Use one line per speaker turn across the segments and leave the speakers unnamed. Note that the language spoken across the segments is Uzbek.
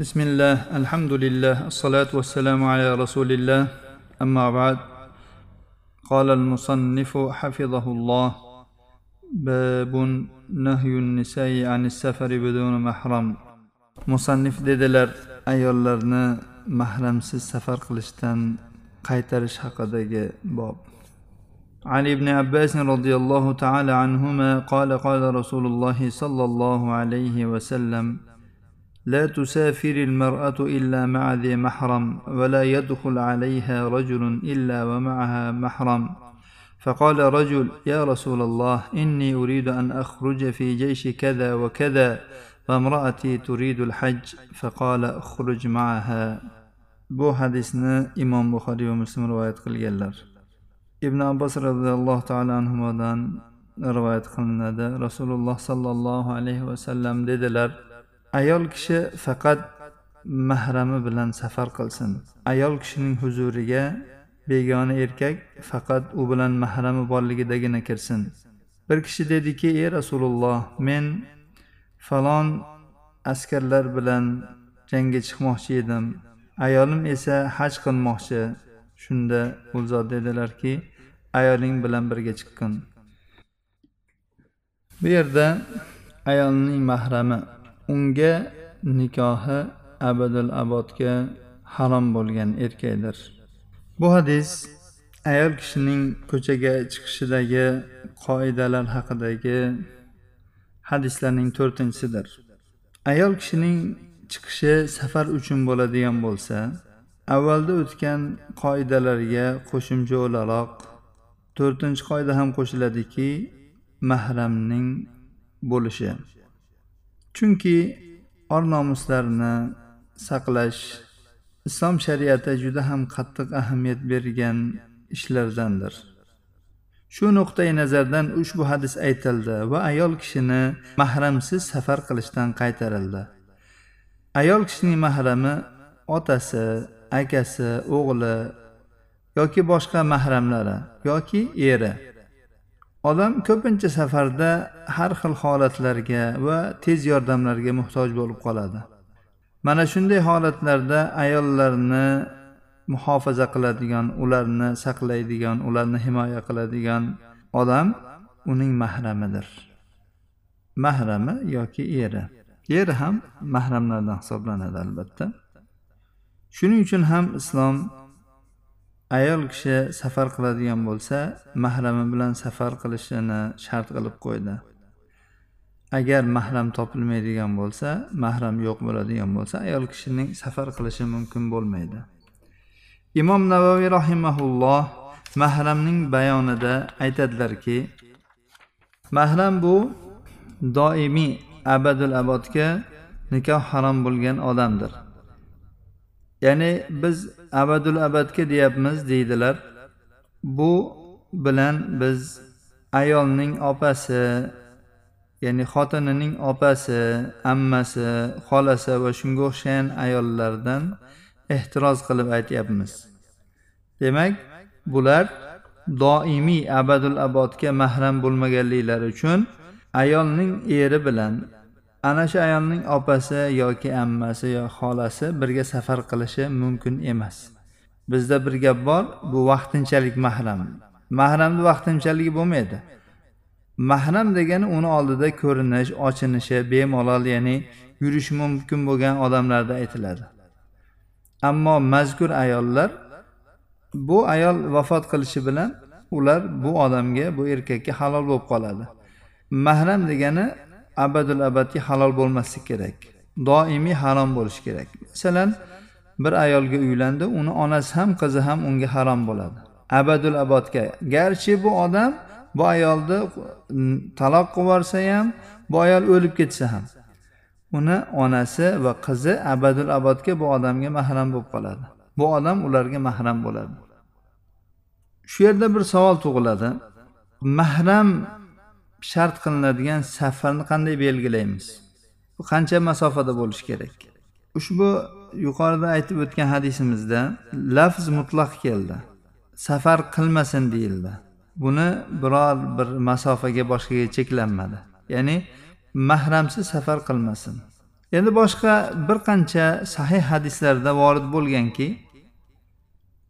بسم الله الحمد لله الصلاة والسلام على رسول الله أما بعد قال المصنف حفظه الله باب نهي النساء عن السفر بدون محرم مصنف dedilar ayollarni mahramsiz safar qilishdan qaytarish haqidagi bob. عن ابن عباس رضي الله تعالى عنهما قال قال رسول الله صلى الله عليه وسلم لا تسافر المرأة إلا مع ذي محرم ولا يدخل عليها رجل إلا ومعها محرم فقال رجل يا رسول الله إني أريد أن أخرج في جيش كذا وكذا وامرأتي تريد الحج فقال اخرج معها بو حديثنا إمام بخاري ومسلم رواية قل جلر. ابن عباس رضي الله تعالى عنهما دان رواية قلنا رسول الله صلى الله عليه وسلم دي دلر. Ayol kishi faqat mahrami bilan safar qilsin. Ayol kishining huzuriga begona erkak faqat u bilan mahrami borligidagina kirsin. Bir kishi dediki ey rasululloh men falon askarlar bilan jangga chiqmoqchi edim. Ayolim esa haj qilmoqchi. Shunda u zot dedilarki ayoling bilan birga chiqqin. Bu yerda ayolning mahrami unga nikohi abadul abodga harom bo'lgan erkakdir bu hadis ayol kishining ko'chaga chiqishidagi qoidalar haqidagi hadislarning to'rtinchisidir. Ayol kishining chiqishi safar uchun bo'ladigan bo'lsa avvalda o'tgan qoidalarga qo'shimcha o'laroq to'rtinchi qoida ham qo'shiladiki mahramning bo'lishi. Chunki or nomuslarni saqlash islom shariati juda ham qattiq ahamiyat bergan ishlardandir. Shu nuqtai nazardan ushbu hadis aytildi va ayol kishini mahramsiz safar qilishdan qaytarildi. Ayol kishining mahrami otasi akasi o'g'li yoki boshqa mahramlari yoki eri odam ko'pincha safarda har xil holatlarga va tez yordamlarga muhtoj bo'lib qoladi. Mana shunday holatlarda ayollarni muhofaza qiladigan ularni saqlaydigan ularni himoya qiladigan odam uning mahramidir. Mahrami yoki eri. Eri ham mahramlardan hisoblanadi albatta. Shuning uchun ham islom ayol kishi safar qiladigan bo'lsa mahrami bilan safar qilishini shart qilib qo'ydi. Agar mahram topilmaydigan bo'lsa mahram yo'q bo'ladigan bo'lsa ayol kishining safar qilishi mumkin bo'lmaydi. Imom navoiy rahimaulloh mahramning bayonida aytadilarki mahram bu doimiy abadul abodga nikoh harom bo'lgan odamdir. Ya'ni biz abadul abadga deyapmiz deydilar. Bu bilan biz ayolning opasi ya'ni xotinining opasi ammasi xolasi va shunga o'xshagan ayollardan ehtiroz qilib aytyapmiz. Demak bular doimiy abadul abodga mahram bo'lmaganliklari uchun ayolning eri bilan ana shu ayolning opasi yoki ammasi yo xolasi birga safar qilishi mumkin emas. Bizda bir gap bor bu vaqtinchalik mahram. Mahramni vaqtinchaligi bo'lmaydi. Mahram degani uni oldida ko'rinish ochinishi bemalol ya'ni yurishi mumkin bo'lgan odamlarda aytiladi. Ammo mazkur ayollar bu ayol vafot qilishi bilan ular bu odamga bu erkakka halol bo'lib qoladi. Mahram degani abadul abadga halol bo'lmasligi kerak. Doimiy harom bo'lishi kerak. Masalan bir ayolga uylandi uni onasi ham qizi ham unga harom bo'ladi. Abadul abodga garchi bu odam bu ayolni taloq qilib yuborsa ham bu ayol o'lib ketsa ham. Uni onasi va qizi abadul abodga bu odamga mahram bo'lib qoladi. Bu odam ularga mahram bo'ladi. Shu yerda bir savol tug'iladi. Mahram shart qilinadigan safarni qanday belgilaymiz? Bu qancha masofada bo'lishi kerak? Ushbu yuqorida aytib o'tgan hadisimizda lafz mutlaq keldi. Safar qilmasin deyildi. Buni biror bir masofaga boshqaga cheklanmadi. Ya'ni mahramsiz safar qilmasin. Endi boshqa bir qancha sahih hadislarda vorid bo'lganki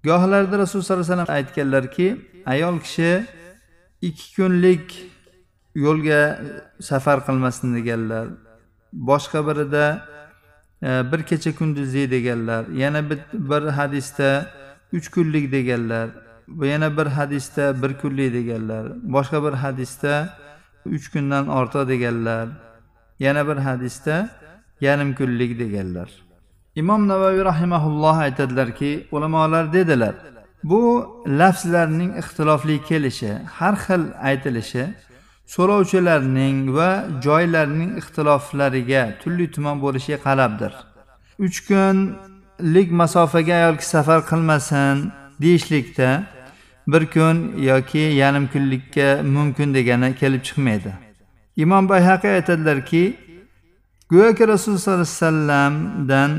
gohlarda rasululloh sollallohu alayhi vasallam aytganlarki ayol kishi ikki kunlik yo'lga safar qilmasin deganlar boshqa birida e, bir kecha kunduzlik deganlar yana bir hadisda uch kunlik deganlar yana bir hadisda bir kunlik deganlar boshqa bir hadisda uch kundan ortiq deganlar yana bir hadisda yarim kunlik deganlar. Imom navoiy rahimaulloh aytadilarki ulamolar dedilar bu lafzlarning ixtilofli kelishi har xil aytilishi so'rovchilarning va joylarning ixtiloflariga turli tuman bo'lishiga qarabdir uch kunlik masofaga ayol kishi safar qilmasin deyishlikda bir kun yoki yarim kunlikka mumkin degani kelib chiqmaydi. Imom bayhaqiy aytadilarki go'yoki rasululloh sollallohu alayhi vasallamdan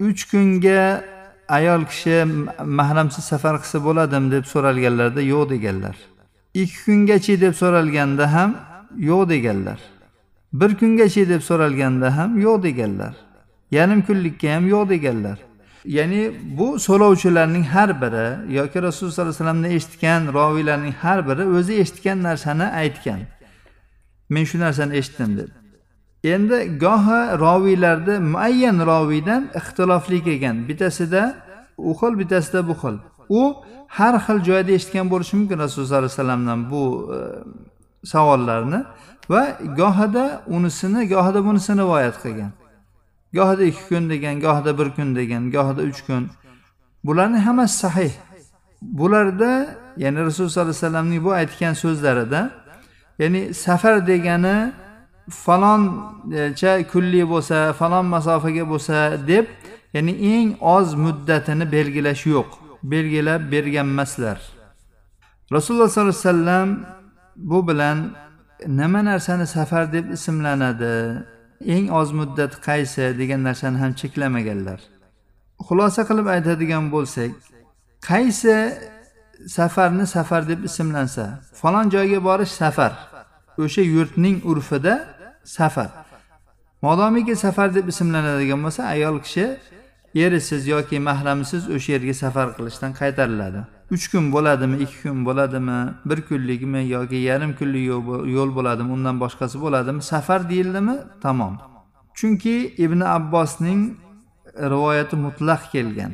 uch kunga ayol kishi mahramsiz safar qilsa bo'ladimi deb so'ralganlarida yo'q deganlar. Ikki kungachi deb so'ralganda ham yo'q deganlar. Bir kungachi deb so'ralganda ham yo'q deganlar. Yarim kunlikka ham yo'q deganlar. Ya'ni bu so'rovchilarning har biri yoki rasululloh sollallohu alayhi vasallamdan eshitgan roviylarning har biri o'zi eshitgan narsani aytgan. Men shu narsani eshitdim deb endi gohi roviylarda muayyan roviydan ixtilofli kelgan. Bittasida u xil bittasida bu xil. U har xil joyda eshitgan bo'lishi mumkin rasululloh sollallohu alayhi vasallamdan bu e, savollarni va gohida unisini gohida bunisini rivoyat qilgan. Gohida ikki kun degan gohida bir kun degan gohida uch kun. Bularni hammasi sahih. Bularda ya'ni rasululloh sollallohu alayhi vasallamning bu aytgan so'zlarida ya'ni safar degani faloncha e, kunlik bo'lsa falon masofaga bo'lsa deb ya'ni eng oz muddatini belgilash yo'q. Belgilab berganmaslar. Rasululloh sollallohu alayhi vasallam bu bilan nima narsani safar deb ismlanadi? Eng oz muddat qaysi? degan narsani ham cheklamaganlar. Xulosa qilib aytadigan bo'lsak qaysi safarni safar deb ismlansa falon joyga borish safar o'sha yurtning urfida safar modomiki safar deb ismlanadigan bo'lsa ayol kishi erisiz yoki mahramsiz o'sha yerga safar qilishdan qaytariladi. Uch kun bo'ladimi ikki kun bo'ladimi bir kunlikmi yoki yarim kunlik yo'l bo'ladimi undan boshqasi bo'ladimi? Safar deyildimi? Tamom. Chunki ibn abbosning rivoyati mutlaq kelgan.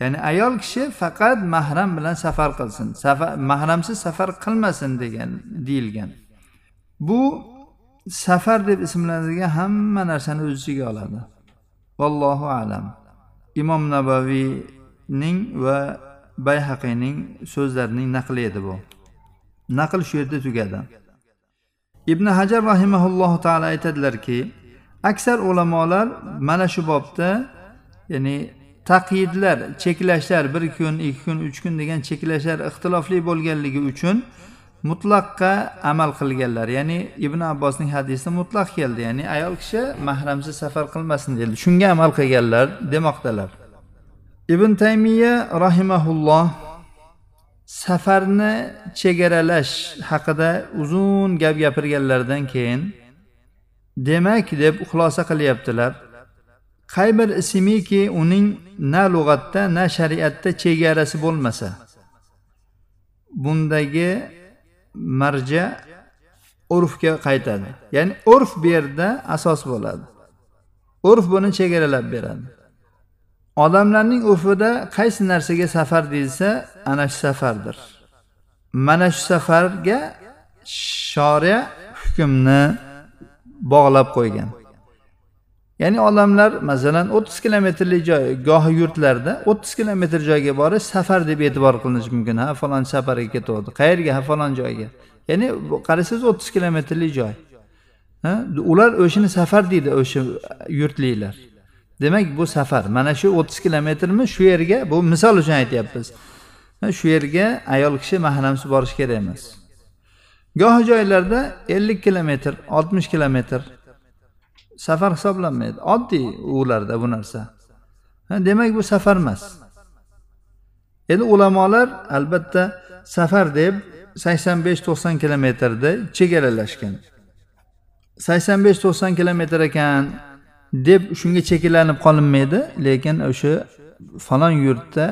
Ya'ni ayol kishi faqat mahram bilan safar qilsin safar mahramsiz safar qilmasin degan deyilgan. Bu safar deb ismlanadigan hamma narsani o'z ichiga oladi. Vallohu alam. Imom nabaviyning va bayhaqiyning so'zlarining naqli edi bu. Naql shu yerda tugadi. Ibn hajar rahimaulloh taolo aytadilarki aksar ulamolar mana shu bobda ya'ni taqyidlar cheklashlar bir kun ikki kun uch kun degan cheklashlar ixtilofli bo'lganligi uchun mutlaqqa amal qilganlar. Ya'ni ibn abbosning hadisida mutlaq keldi. Ya'ni ayol kishi mahramsiz safar qilmasin dedi. Shunga amal qilganlar demoqdalar. Ibn taymiya rahimaulloh safarni chegaralash haqida uzun gap gapirganlaridan keyin demak deb xulosa qilyaptilar. Qay bir ismiki uning na lug'atda na shariatda chegarasi bo'lmasa bundagi marja urfga qaytadi. Ya'ni urf bu yerda asos bo'ladi. Urf buni chegaralab beradi. Odamlarning urfida qaysi narsaga safar deyilsa ana shu safardir. Mana shu safarga shoriya hukmni bog'lab qo'ygan. Ya'ni odamlar masalan o'ttiz kilometrlik joy gohi yurtlarda o'ttiz kilometr joyga borish safar deb e'tibor qilinishi mumkin. Ha falon safarga ketyapti qayerga? Ha falon joyga. Ya'ni qarasangiz o'ttiz kilometrlik joy. Ha ular o'shani safar deydi o'sha yurtliklar. Demak bu safar. Mana shu o'ttiz kilometrmi? Shu yerga bu misol uchun aytyapmiz. Shu yerga ayol kishi mahramsiz borishi kerak emas. Gohi joylarda ellik kilometr oltmish kilometr safar hisoblanmaydi. Oddiy ularda bu narsa. Demak bu safar emas. Endi ulamolar albatta safar deb sakson besh to'qson kilometrda chegaralashgan. sakson besh to'qson kilometr ekan deb shunga cheklanib qolinmaydi lekin o'sha falon yurtda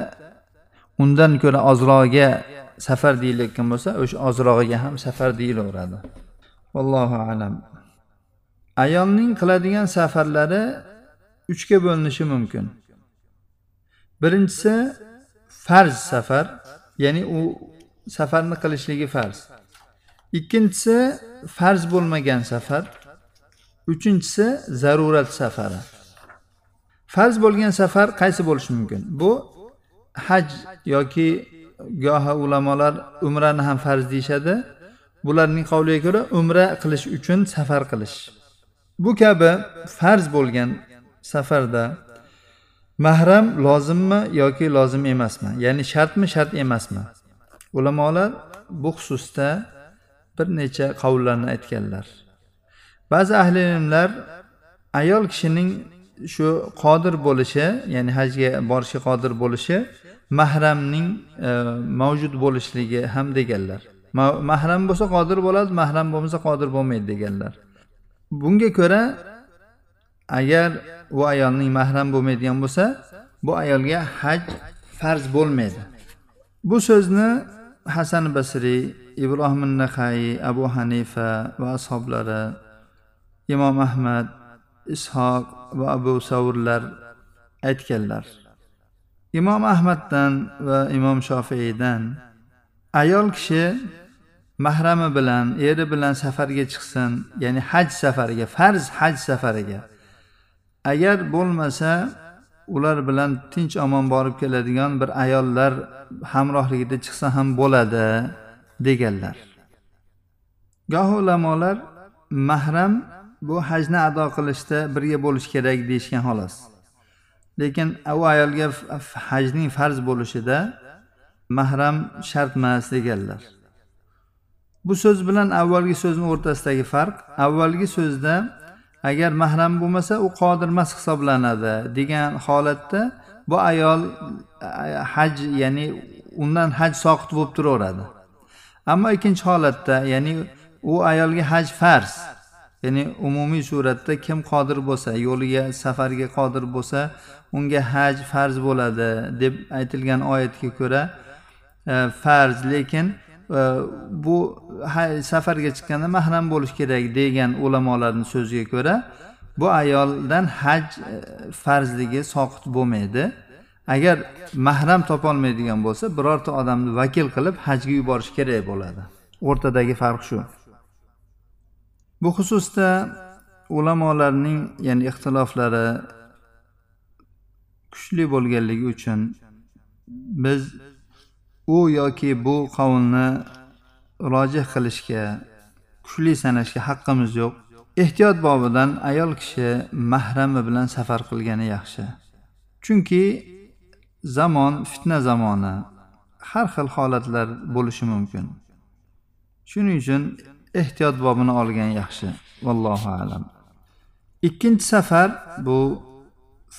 undan ko'ra ozrog'iga safar deyilayotgan bo'lsa o'sha ozrog'iga ham safar deyilaveradi. Allohu alam. Ayolning qiladigan safarlari uchga bo'linishi mumkin. Birinchisi farz safar ya'ni u safarni qilishligi farz. Ikkinchisi farz bo'lmagan safar. Uchinchisi zarurat safari. Farz bo'lgan safar qaysi bo'lishi mumkin? Bu haj yoki gohi ulamolar umrani ham farz deyishadi. Bularning qavliga ko'ra umra qilish uchun safar qilish. Bu kabi farz bo'lgan safarda mahram lozimmi yoki lozim emasmi? Ya'ni shartmi shart emasmi? Ulamolar bu xususda bir necha qavullarni aytganlar. Ba'zi ahli ilmlar ayol kishining shu qodir bo'lishi ya'ni hajga borishga qodir bo'lishi mahramning e, mavjud bo'lishligi ham deganlar. Mahram bo'lsa qodir bo'ladi mahram bo'lmasa qodir bo'lmaydi deganlar. Bunga ko'ra agar u ayolning mahram bo'lmaydigan bo'lsa bu ayolga haj farz bo'lmaydi. Bu so'zni hasan basriy ibrohim naqai abu hanifa va ashoblari imom ahmad ishoq va abu savurlar aytganlar. Imom ahmaddan va imom shofiydan ayol kishi mahrami bilan eri bilan safarga chiqsin. Ya'ni haj safariga farz haj safariga. Agar bo'lmasa ular bilan tinch omon borib keladigan bir ayollar hamrohligida chiqsa ham bo'ladi deganlar. Gohi ulamolar mahram bu hajni ado qilishda birga bo'lish kerak deyishgan xolos. Lekin u ayolga hajning farz bo'lishida mahram shart emas deganlar. Bu so'z bilan avvalgi so'zni o'rtasidagi farq avvalgi so'zda agar mahram bo'lmasa u qodir emas hisoblanadi degan holatda bu ayol haj ya'ni undan haj soqit bo'lib turaveradi. Ammo ikkinchi holatda ya'ni u ayolga haj farz ya'ni umumiy suratda kim qodir bo'lsa yo'liga safarga qodir bo'lsa unga haj farz bo'ladi deb aytilgan oyatga ko'ra e, farz lekin bu safarga chiqqanda mahram bo'lishi kerak degan ulamolarni so'ziga ko'ra bu ayoldan haj e, farzligi soqit bo'lmaydi. Agar mahram topolmaydigan bo'lsa birorta odamni vakil qilib hajga yuborish kerak bo'ladi. O'rtadagi farq shu. Bu xususda ulamolarning ya'ni ixtiloflari kuchli bo'lganligi uchun biz u yoki bu qavlni rojih qilishga kuchli sanashga haqqimiz yo'q. Ehtiyot bobidan ayol kishi mahrami bilan safar qilgani yaxshi. Chunki zamon fitna zamoni har xil holatlar bo'lishi mumkin. Shuning uchun ehtiyot bobini olgan yaxshi. Vallohu alam. Ikkinchi safar bu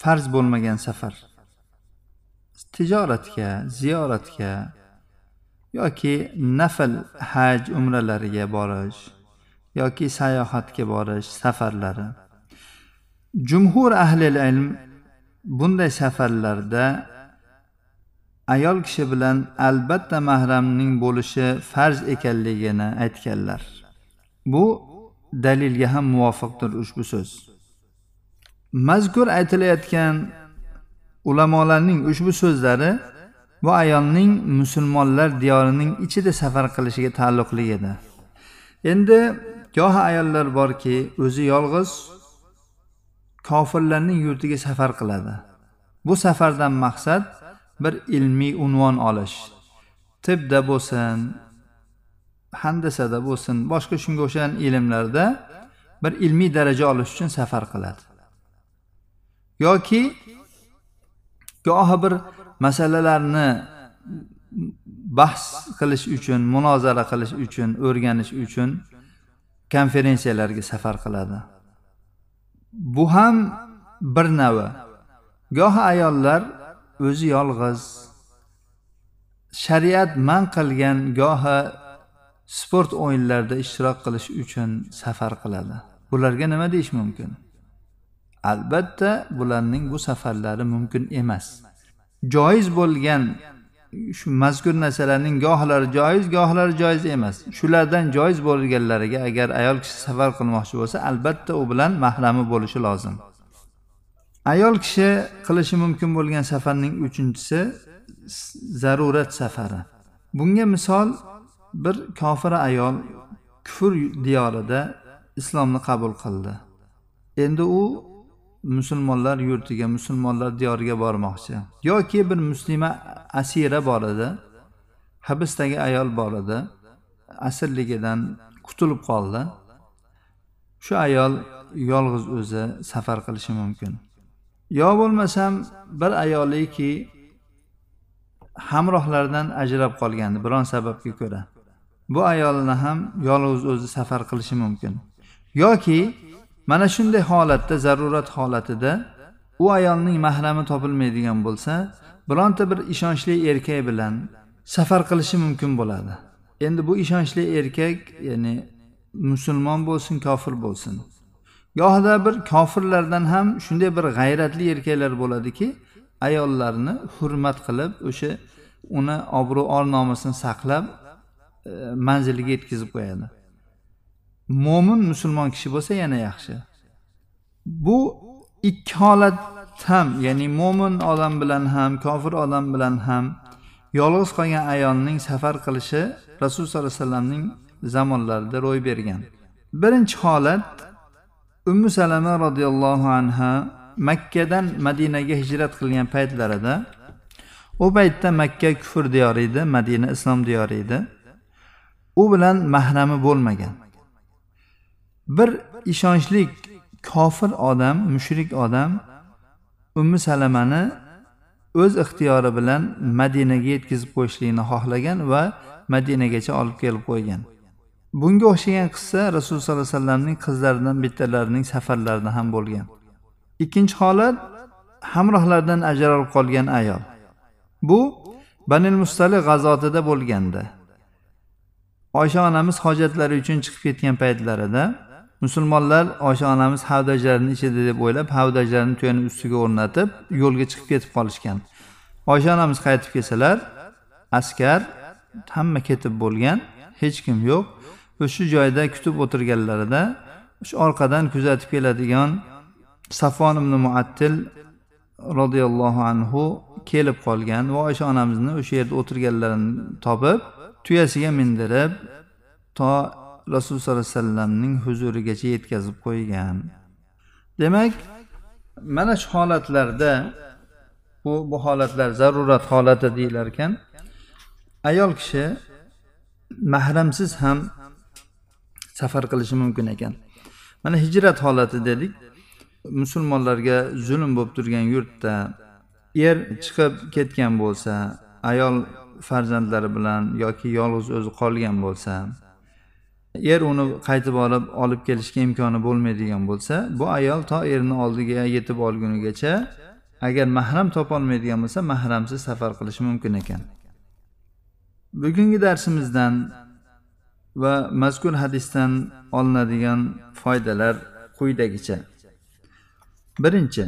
farz bo'lmagan safar. Tijoratga ziyoratga yoki nafl haj umralariga borish yoki sayohatga borish safarlari. Jumhur ahli ilm bunday safarlarda ayol kishi bilan albatta mahramning bo'lishi farz ekanligini aytganlar. Bu dalilga ham muvofiqdir ushbu so'z. Mazkur aytilayotgan ulamolarning ushbu so'zlari bu ayolning musulmonlar diyorining ichida safar qilishiga taalluqli edi. Endi gohi ayollar borki o'zi yolg'iz kofirlarning yurtiga safar qiladi. Bu safardan maqsad bir ilmiy unvon olish. Tibda bo'lsin handasada bo'lsin boshqa shunga o'xshagan ilmlarda bir ilmiy daraja olish uchun safar qiladi. Yoki gohi bir masalalarni bahs qilish uchun munozara qilish uchun o'rganish uchun konferensiyalarga safar qiladi. Bu ham bir navi gohi ayollar o'zi yolg'iz. Shariat man qilgan gohi sport o'yinlarida ishtirok qilish uchun safar qiladi. Bularga nima deyish mumkin? Albatta bularning bu safarlari mumkin emas. Joiz bo'lgan shu mazkur narsalarning gohlari joiz gohlari joiz emas. Shulardan joiz bo'lganlariga agar ayol kishi safar qilmoqchi bo'lsa albatta u bilan mahrami bo'lishi lozim. Ayol kishi qilishi mumkin bo'lgan safarning uchinchisi zarurat safari. Bunga misol bir kofir ayol kufr diyorida islomni qabul qildi. Endi u musulmonlar yurtiga musulmonlar diyoriga bormoqchi. Yoki bir muslima asira bor edi hibsdagi ayol bor edi asirligidan qutulib qoldi. Shu ayol yolg'iz o'zi safar qilishi mumkin. Yo bo'lmasam bir ayoliki hamrohlaridan ajrab qolgandi biron sababga ko'ra. Bu ayolni ham yolg'iz o'zi safar qilishi mumkin. Yoki mana shunday holatda zarurat holatida u ayolning mahrami topilmaydigan bo'lsa bironta bir ishonchli erkak bilan safar qilishi mumkin bo'ladi. Endi bu ishonchli erkak ya'ni musulmon bo'lsin kofir bo'lsin gohida bir kofirlardan ham shunday bir g'ayratli erkaklar bo'ladiki ayollarni hurmat qilib o'sha uni obro' or nomusini saqlab e, manziliga yetkazib qo'yadi. Mo'min musulmon kishi bo'lsa yana yaxshi. Bu ikki holat ham ya'ni mo'min odam bilan ham kofir odam bilan ham yolg'iz qolgan ayolning safar qilishi rasululloh sollallohu alayhi vasallamning zamonlarida ro'y bergan. Birinchi holat ummu salama roziyallohu anha makkadan madinaga hijrat qilgan paytlarida u paytda makka kufr diyori edi madina islom diyori edi. U bilan mahrami bo'lmagan. Bir ishonchli kofir odam mushrik odam ummi salamani o'z ixtiyori bilan madinaga yetkazib qo'yishlikni xohlagan va madinagacha olib kelib qo'ygan. Bunga o'xshagan qissa rasululloh sollallohu alayhi vasallamning qizlaridan bittalarining safarlarida ham bo'lgan. Ikkinchi holat hamrohlardan ajralib qolgan ayol. Bu banil mustali g'azotida bo'lganda. Oysha onamiz hojatlari uchun chiqib ketgan paytlarida musulmonlar oysha onamiz havdajlarni ichida deb o'ylab havdajlarni tuyani ustiga o'rnatib yo'lga chiqib ketib qolishgan. Oysha onamiz qaytib kelsalar askar hamma ketib bo'lgan hech kim yo'q. O'sha joyda kutib o'tirganlarida shu orqadan kuzatib keladigan safon ibn muattil roziyallohu anhu kelib qolgan va oysha onamizni o'sha yerda o'tirganlarini topib tuyasiga mindirib to rasululloh sollallohu alayhi vasallamning huzurigacha yetkazib qo'ygan. Demak mana shu holatlarda bu bu holatlar zarurat holati deyilar ekan ayol kishi mahramsiz ham safar qilishi mumkin ekan. Mana hijrat holati dedik. Musulmonlarga zulm bo'lib turgan yurtda er chiqib ketgan bo'lsa ayol farzandlari bilan yoki yolg'iz o'zi qolgan bo'lsa er uni qaytib olib olib kelishga imkoni bo'lmaydigan bo'lsa bu ayol to erini oldiga yetib olgunigacha agar mahram topolmaydigan bo'lsa mahramsiz safar qilishi mumkin ekan. Bugungi darsimizdan va mazkur hadisdan olinadigan foydalar quyidagicha. Birinchi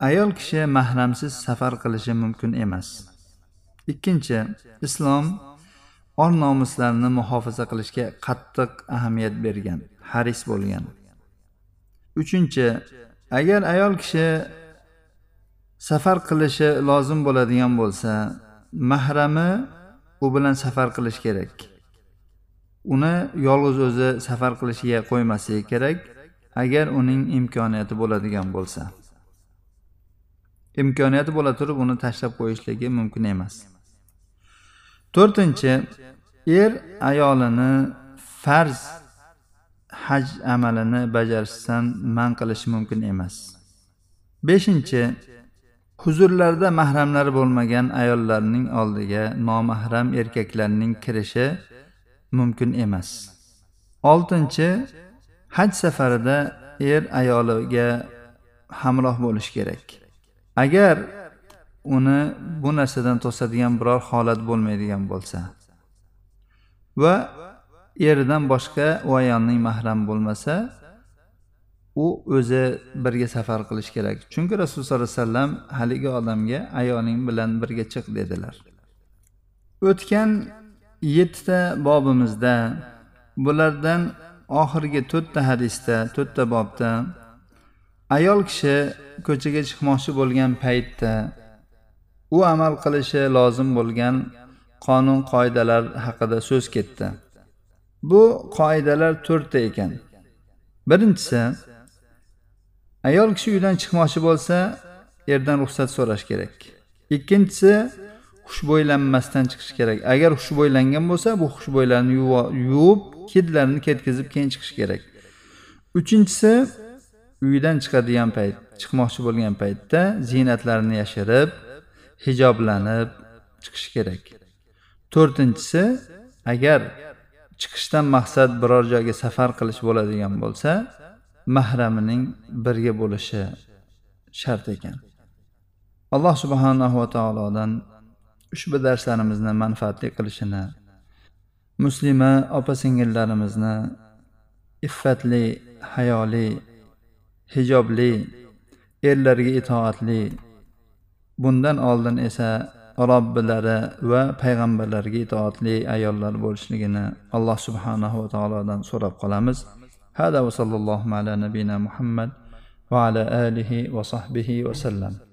ayol kishi mahramsiz safar qilishi mumkin emas. Ikkinchi islom or nomuslarni muhofaza qilishga qattiq ahamiyat bergan haris bo'lgan. Uchinchi agar ayol kishi safar qilishi lozim bo'ladigan bo'lsa mahrami u bilan safar qilish kerak. Uni yolg'iz o'zi safar qilishiga qo'ymasligi kerak agar uning imkoniyati bo'ladigan bo'lsa. Imkoniyati bo'la turib uni tashlab qo'yishligi mumkin emas. To'rtinchi er ayolini farz haj amalini bajarishdan man qilishi mumkin emas. Beshinchi huzurlarda mahramlari bo'lmagan ayollarning oldiga nomahram erkaklarning kirishi mumkin emas. Oltinchi haj safarida er ayoliga hamroh bo'lishi kerak. Agar uni bu narsadan to'sadigan biror holat bo'lmaydigan bo'lsa va eridan boshqa u ayolning mahram bo'lmasa u o'zi birga safar qilish kerak. Chunki rasululloh sollallohu alayhi vasallam haligi odamga ayoling bilan birga chiq dedilar. O'tgan yettita bobimizda bulardan oxirgi to'rtta hadisda to'rtta bobda ayol kishi ko'chaga chiqmoqchi bo'lgan paytda u amal qilishi lozim bo'lgan qonun qoidalar haqida so'z ketdi. Bu qoidalar to'rtta ekan. Birinchisi ayol kishi uydan chiqmoqchi bo'lsa erdan ruxsat so'rash kerak. Ikkinchisi xushbo'ylanmasdan chiqish kerak. Agar xushbo'ylangan bo'lsa bu xushbo'ylarni yuvib hidlarini ketkazib keyin chiqish kerak. Uchinchisi uydan chiqadigan payt chiqmoqchi bo'lgan paytda ziynatlarini yashirib hijoblanib chiqish kerak. To'rtinchisi agar chiqishdan maqsad biror joyga safar qilish bo'ladigan bo'lsa mahramining birga bo'lishi shart ekan. Alloh subhanahu va taolodan ushbu darslarimizni manfaatli qilishini muslima opa singillarimizni iffatli hayoli hijobli erlarga itoatli bundan oldin esa robbilari va payg'ambarlarga itoatli ayollar bo'lishligini alloh subhanahu va taolodan so'rab qolamiz. Hada va sallallohu ala nabiyina muhammad va ala alihi va sahbihi vasallam